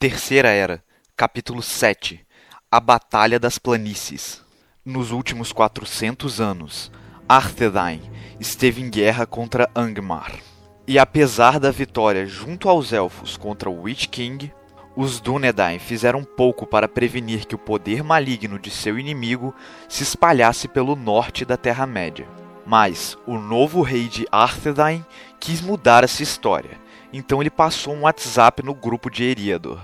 Terceira Era, capítulo 7 A Batalha das Planícies. Nos últimos 400 anos, Arthedain esteve em guerra contra Angmar. E apesar da vitória junto aos elfos contra o Witch King, os Dúnedain fizeram pouco para prevenir que o poder maligno de seu inimigo se espalhasse pelo norte da Terra-média. Mas o novo rei de Arthedain quis mudar essa história, então ele passou um WhatsApp no grupo de Eriador.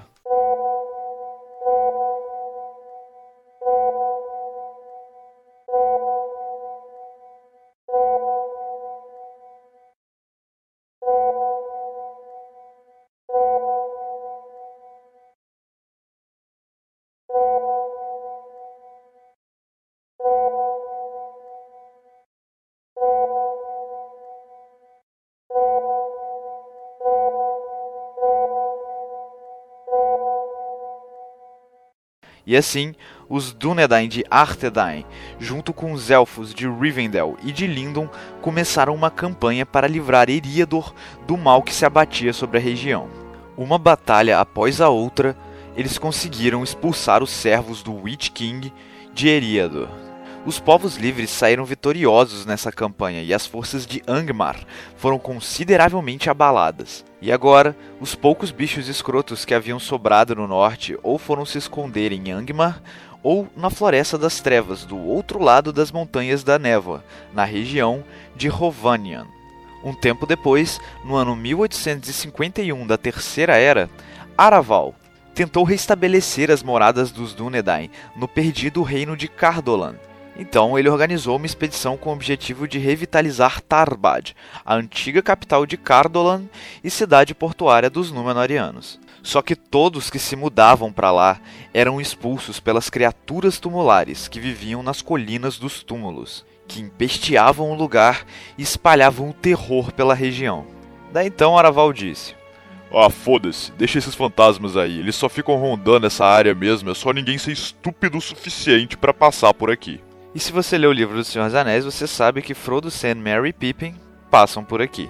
E assim, os Dúnedain de Arthedain, junto com os elfos de Rivendell e de Lindon, começaram uma campanha para livrar Eriador do mal que se abatia sobre a região. Uma batalha após a outra, eles conseguiram expulsar os servos do Witch King de Eriador. Os povos livres saíram vitoriosos nessa campanha e as forças de Angmar foram consideravelmente abaladas. E agora, os poucos bichos escrotos que haviam sobrado no norte ou foram se esconder em Angmar ou na Floresta das Trevas, do outro lado das Montanhas da Névoa, na região de Rovanian. Um tempo depois, no ano 1851 da Terceira Era, Araval tentou restabelecer as moradas dos Dúnedain no perdido reino de Cardolan então ele organizou uma expedição com o objetivo de revitalizar Tarbad, a antiga capital de Cardolan e cidade portuária dos Númenóreanos. Só que todos que se mudavam para lá eram expulsos pelas criaturas tumulares que viviam nas colinas dos túmulos, que empesteavam o lugar e espalhavam o terror pela região. Daí então Araval disse: ah, foda-se, deixa esses fantasmas aí, eles só ficam rondando essa área mesmo, é só ninguém ser estúpido o suficiente para passar por aqui. E se você lê o livro do Senhor dos Anéis, você sabe que Frodo, Sam, Merry e Pippin passam por aqui.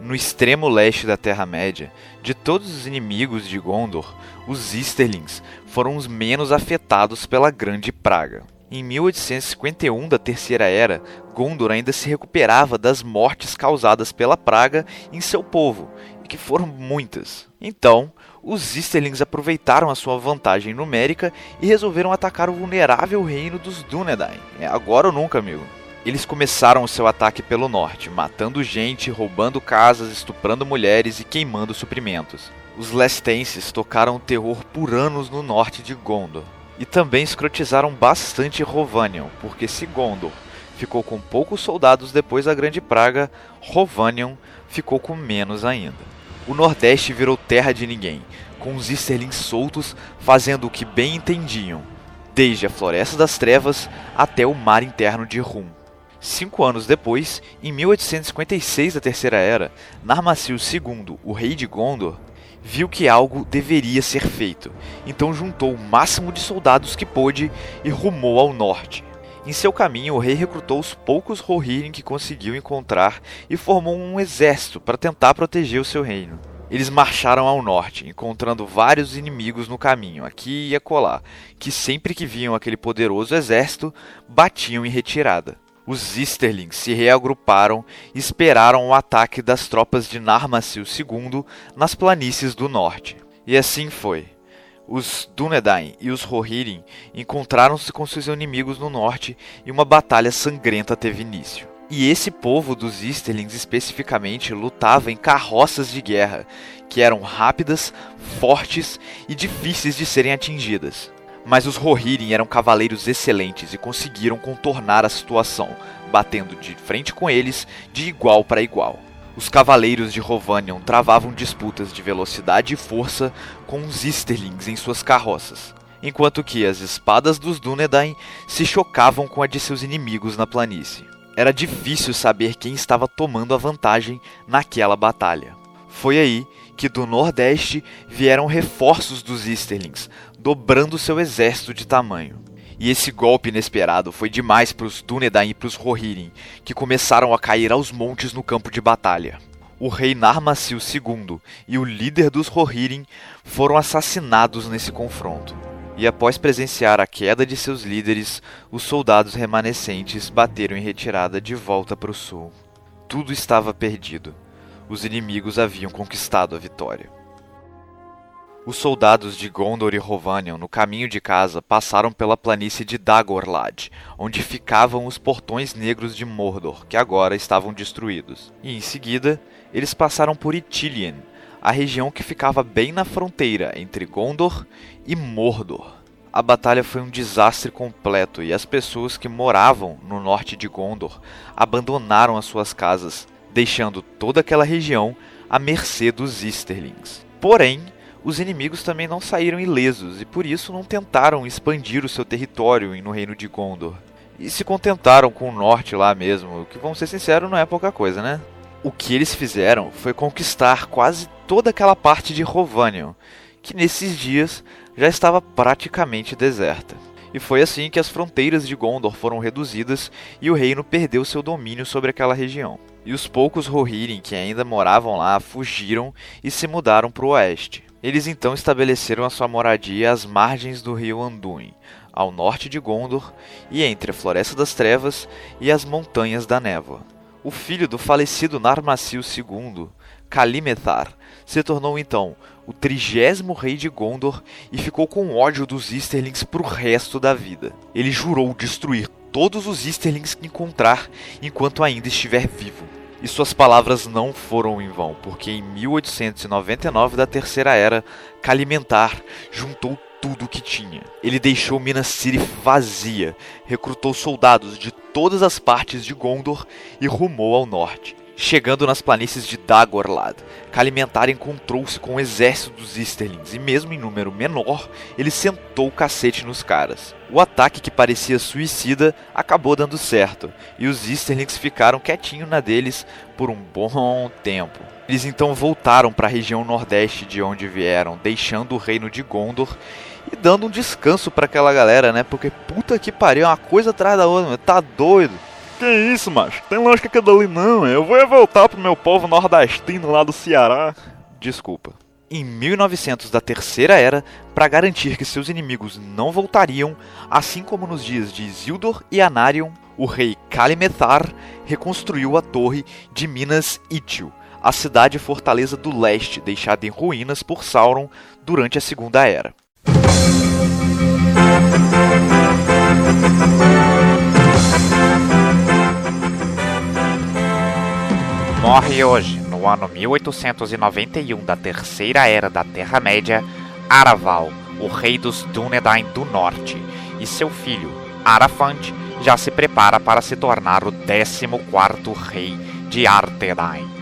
No extremo leste da Terra-média, de todos os inimigos de Gondor, os Easterlings foram os menos afetados pela Grande Praga. Em 1851 da Terceira Era, Gondor ainda se recuperava das mortes causadas pela praga em seu povo, e que foram muitas. Então, os Easterlings aproveitaram a sua vantagem numérica e resolveram atacar o vulnerável reino dos Dúnedain. É agora ou nunca, amigo. Eles começaram o seu ataque pelo norte, matando gente, roubando casas, estuprando mulheres e queimando suprimentos. Os Lestenses tocaram terror por anos no norte de Gondor. E também escrotizaram bastante Rovanion, porque se Gondor ficou com poucos soldados depois da Grande Praga, Rovanion ficou com menos ainda o Nordeste virou terra de ninguém, com os Easterlings soltos fazendo o que bem entendiam, desde a Floresta das Trevas até o mar interno de Rum. Cinco anos depois, em 1856 da Terceira Era, Narmasil II, o rei de Gondor, viu que algo deveria ser feito, então juntou o máximo de soldados que pôde e rumou ao norte. Em seu caminho, o rei recrutou os poucos Rohirrim que conseguiu encontrar e formou um exército para tentar proteger o seu reino. Eles marcharam ao norte, encontrando vários inimigos no caminho, aqui e acolá, que sempre que viam aquele poderoso exército, batiam em retirada. Os Easterlings se reagruparam e esperaram o ataque das tropas de Narmasil II nas planícies do norte. E assim foi. Os Dúnedain e os Rohirrim encontraram-se com seus inimigos no norte e uma batalha sangrenta teve início. E esse povo dos Easterlings especificamente lutava em carroças de guerra, que eram rápidas, fortes e difíceis de serem atingidas. Mas os Rohirrim eram cavaleiros excelentes e conseguiram contornar a situação, batendo de frente com eles de igual para igual. Os cavaleiros de Rovanion travavam disputas de velocidade e força com os Easterlings em suas carroças, enquanto que as espadas dos Dúnedain se chocavam com a de seus inimigos na planície. Era difícil saber quem estava tomando a vantagem naquela batalha. Foi aí que do nordeste vieram reforços dos Easterlings, dobrando seu exército de tamanho. E esse golpe inesperado foi demais para os Dúnedain e para os Rohirrim, que começaram a cair aos montes no campo de batalha. o rei Narmasil II e o líder dos Rohirrim foram assassinados nesse confronto. E após presenciar a queda de seus líderes, os soldados remanescentes bateram em retirada de volta para o sul. Tudo estava perdido. Os inimigos haviam conquistado a vitória. Os soldados de Gondor e Hovanion, no caminho de casa, passaram pela planície de Dagorlad, onde ficavam os portões negros de Mordor, que agora estavam destruídos. E em seguida, eles passaram por Ithilien, a região que ficava bem na fronteira entre Gondor e Mordor. A batalha foi um desastre completo e as pessoas que moravam no norte de Gondor abandonaram as suas casas, deixando toda aquela região à mercê dos Easterlings. Porém, os inimigos também não saíram ilesos e por isso não tentaram expandir o seu território no reino de Gondor. E se contentaram com o norte lá mesmo, que vamos ser sinceros, não é pouca coisa, né? O que eles fizeram foi conquistar quase toda aquela parte de Rovanion, que nesses dias já estava praticamente deserta. E foi assim que as fronteiras de Gondor foram reduzidas e o reino perdeu seu domínio sobre aquela região. E os poucos Rohirrim que ainda moravam lá fugiram e se mudaram para o oeste. Eles então estabeleceram a sua moradia às margens do rio Anduin, ao norte de Gondor e entre a Floresta das Trevas e as Montanhas da Névoa. O filho do falecido Narmasil II, Kalimethar, se tornou então o trigésimo rei de Gondor e ficou com ódio dos Easterlings para o resto da vida. Ele jurou destruir todos os Easterlings que encontrar enquanto ainda estiver vivo. E suas palavras não foram em vão, porque em 1899 da Terceira Era, Kalimentar juntou tudo o que tinha. Ele deixou Minas City vazia, recrutou soldados de todas as partes de Gondor e rumou ao norte. Chegando nas planícies de Dagorlad, Kalimentar encontrou-se com o exército dos Easterlings e, mesmo em número menor, ele sentou o cacete nos caras. O ataque que parecia suicida acabou dando certo, e os Easterlings ficaram quietinhos na deles por um bom tempo. Eles então voltaram para a região nordeste de onde vieram, deixando o reino de Gondor e dando um descanso para aquela galera, né? Porque puta que pariu, uma coisa atrás da outra, tá doido. Que isso, macho? Tem lógica que dali não. Eu vou voltar pro meu povo nordestino lá do Ceará. Desculpa. Em 1900 da Terceira Era, para garantir que seus inimigos não voltariam, assim como nos dias de Isildur e Anarion, o rei Kalimethar reconstruiu a torre de Minas Ithil, a cidade fortaleza do leste deixada em ruínas por Sauron durante a Segunda Era. Morre hoje, no ano 1891 da Terceira Era da Terra-média, Araval, o rei dos Dúnedain do Norte, e seu filho, Arafant, já se prepara para se tornar o 14º rei de Arthedain.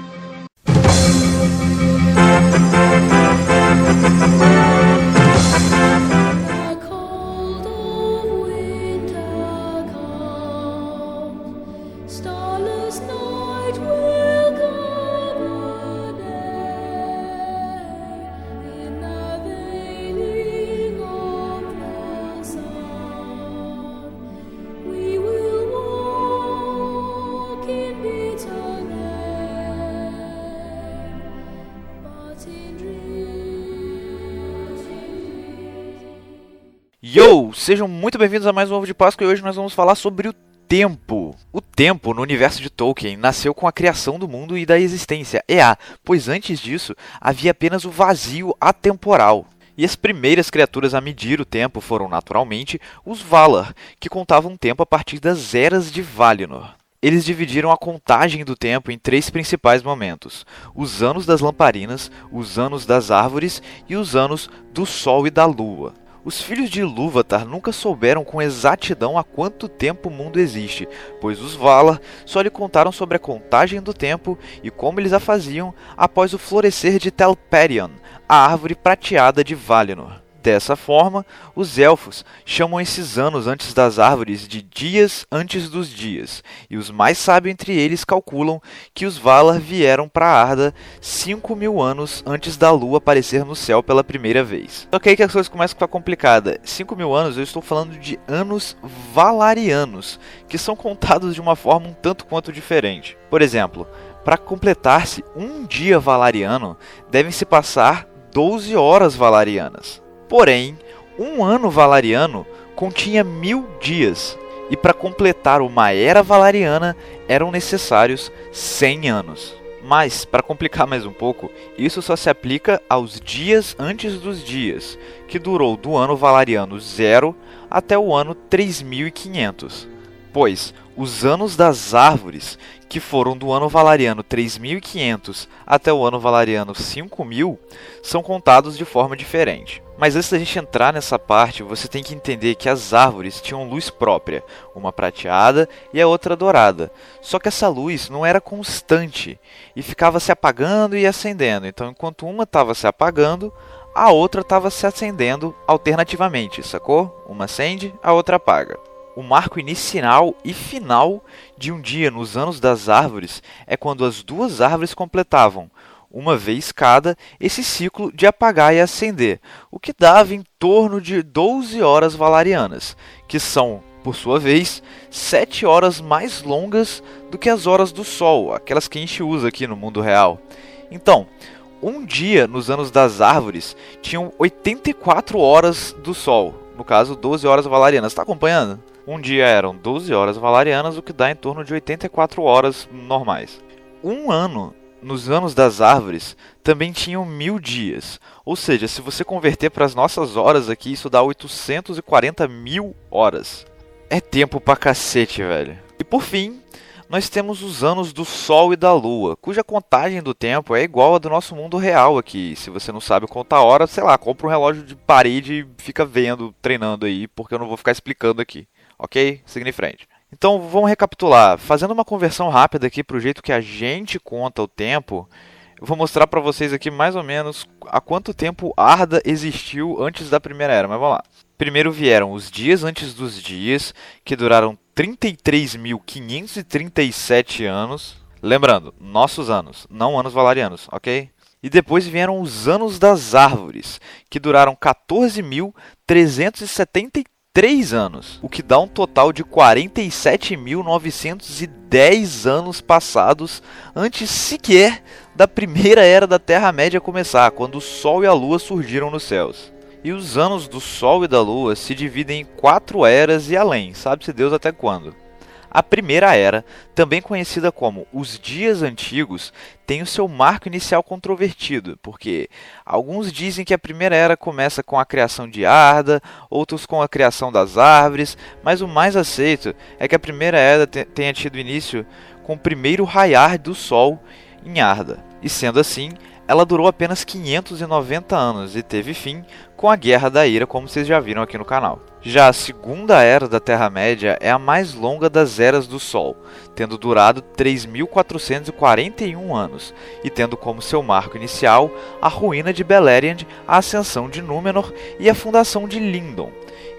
Yo! Sejam muito bem-vindos a mais um Ovo de Páscoa e hoje nós vamos falar sobre o tempo. O tempo no universo de Tolkien nasceu com a criação do mundo e da existência, EA, pois antes disso havia apenas o vazio atemporal. E as primeiras criaturas a medir o tempo foram naturalmente os Valar, que contavam tempo a partir das eras de Valinor. Eles dividiram a contagem do tempo em três principais momentos: os anos das lamparinas, os anos das árvores e os anos do Sol e da Lua. Os filhos de Ilúvatar nunca souberam com exatidão há quanto tempo o mundo existe, pois os Valar só lhe contaram sobre a contagem do tempo e como eles a faziam após o florescer de Telperion, a árvore prateada de Valinor. Dessa forma, os elfos chamam esses anos antes das árvores de dias antes dos dias, e os mais sábios entre eles calculam que os Valar vieram para Arda 5 mil anos antes da lua aparecer no céu pela primeira vez. Só que aí que as coisas começam a ficar complicadas. 5 mil anos eu estou falando de anos valarianos, que são contados de uma forma um tanto quanto diferente. Por exemplo, para completar-se um dia valariano, devem se passar 12 horas valarianas. Porém, um ano valariano continha mil dias, e para completar uma era valariana eram necessários 100 anos. Mas, para complicar mais um pouco, isso só se aplica aos dias antes dos dias, que durou do ano valariano 0 até o ano 3500. Pois os anos das árvores, que foram do ano valariano 3500 até o ano valariano 5000, são contados de forma diferente. Mas antes da gente entrar nessa parte, você tem que entender que as árvores tinham luz própria, uma prateada e a outra dourada. Só que essa luz não era constante e ficava se apagando e acendendo. Então, enquanto uma estava se apagando, a outra estava se acendendo alternativamente, sacou? Uma acende, a outra apaga. O marco inicial e final de um dia nos anos das árvores é quando as duas árvores completavam, uma vez cada, esse ciclo de apagar e acender, o que dava em torno de 12 horas valarianas, que são, por sua vez, 7 horas mais longas do que as horas do Sol, aquelas que a gente usa aqui no mundo real. Então, um dia nos anos das árvores tinham 84 horas do Sol, no caso 12 horas valarianas. Está acompanhando? Um dia eram 12 horas valarianas, o que dá em torno de 84 horas normais. Um ano, nos anos das árvores, também tinham mil dias. Ou seja, se você converter para as nossas horas aqui, isso dá 840 mil horas. É tempo pra cacete, velho. E por fim, nós temos os anos do Sol e da Lua, cuja contagem do tempo é igual a do nosso mundo real aqui. Se você não sabe contar hora, sei lá, compra um relógio de parede e fica vendo, treinando aí, porque eu não vou ficar explicando aqui ok? Seguindo em frente. Então vamos recapitular. Fazendo uma conversão rápida aqui para o jeito que a gente conta o tempo, vou mostrar para vocês aqui mais ou menos há quanto tempo Arda existiu antes da Primeira Era. Mas vamos lá. Primeiro vieram os dias antes dos dias, que duraram 33.537 anos. Lembrando, nossos anos, não anos valarianos, ok? E depois vieram os anos das árvores, que duraram 14.373 3 anos, o que dá um total de 47.910 anos passados antes sequer da primeira era da Terra-média começar, quando o Sol e a Lua surgiram nos céus. E os anos do Sol e da Lua se dividem em quatro eras e além, sabe-se Deus até quando. A primeira era, também conhecida como os dias antigos, tem o seu marco inicial controvertido, porque alguns dizem que a primeira era começa com a criação de Arda, outros com a criação das árvores, mas o mais aceito é que a primeira era tenha tido início com o primeiro raiar do sol em Arda. E sendo assim, ela durou apenas 590 anos e teve fim com a Guerra da Ira, como vocês já viram aqui no canal. Já a segunda era da Terra-média é a mais longa das eras do Sol, tendo durado 3.441 anos, e tendo como seu marco inicial a ruína de Beleriand, a ascensão de Númenor e a fundação de Lindon.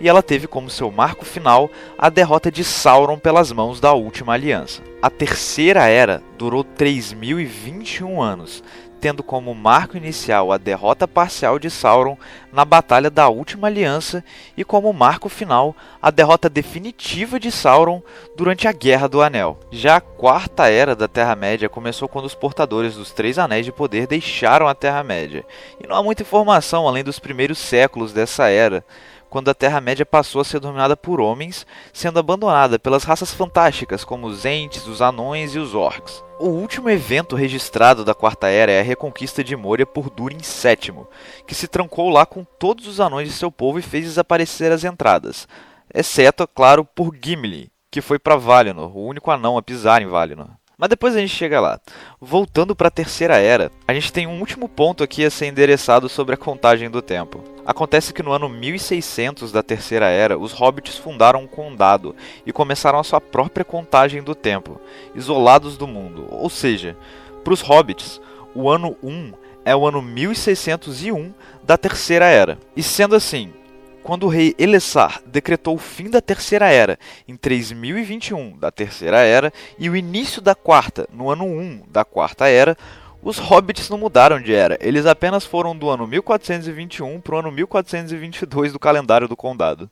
E ela teve como seu marco final a derrota de Sauron pelas mãos da Última Aliança. A terceira era durou 3.021 anos, tendo como marco inicial a derrota parcial de Sauron na Batalha da Última Aliança e como marco final a derrota definitiva de Sauron durante a Guerra do Anel. Já a quarta era da Terra-média começou quando os portadores dos Três Anéis de Poder deixaram a Terra-média, e não há muita informação além dos primeiros séculos dessa era quando a Terra-média passou a ser dominada por homens, sendo abandonada pelas raças fantásticas como os Ents, os Anões e os Orcs. O último evento registrado da Quarta Era é a reconquista de Moria por Durin VII, que se trancou lá com todos os anões de seu povo e fez desaparecer as entradas, exceto, claro, por Gimli, que foi para Valinor, o único anão a pisar em Valinor. Mas depois a gente chega lá. Voltando para a Terceira Era, a gente tem um último ponto aqui a ser endereçado sobre a contagem do tempo. Acontece que no ano 1600 da Terceira Era, os hobbits fundaram um condado e começaram a sua própria contagem do tempo, isolados do mundo. Ou seja, para os hobbits, o ano 1 é o ano 1601 da Terceira Era. E sendo assim, quando o rei Elessar decretou o fim da Terceira Era em 3021 da Terceira Era e o início da Quarta no ano 1 da Quarta Era, os hobbits não mudaram de era, eles apenas foram do ano 1421 para o ano 1422 do calendário do condado.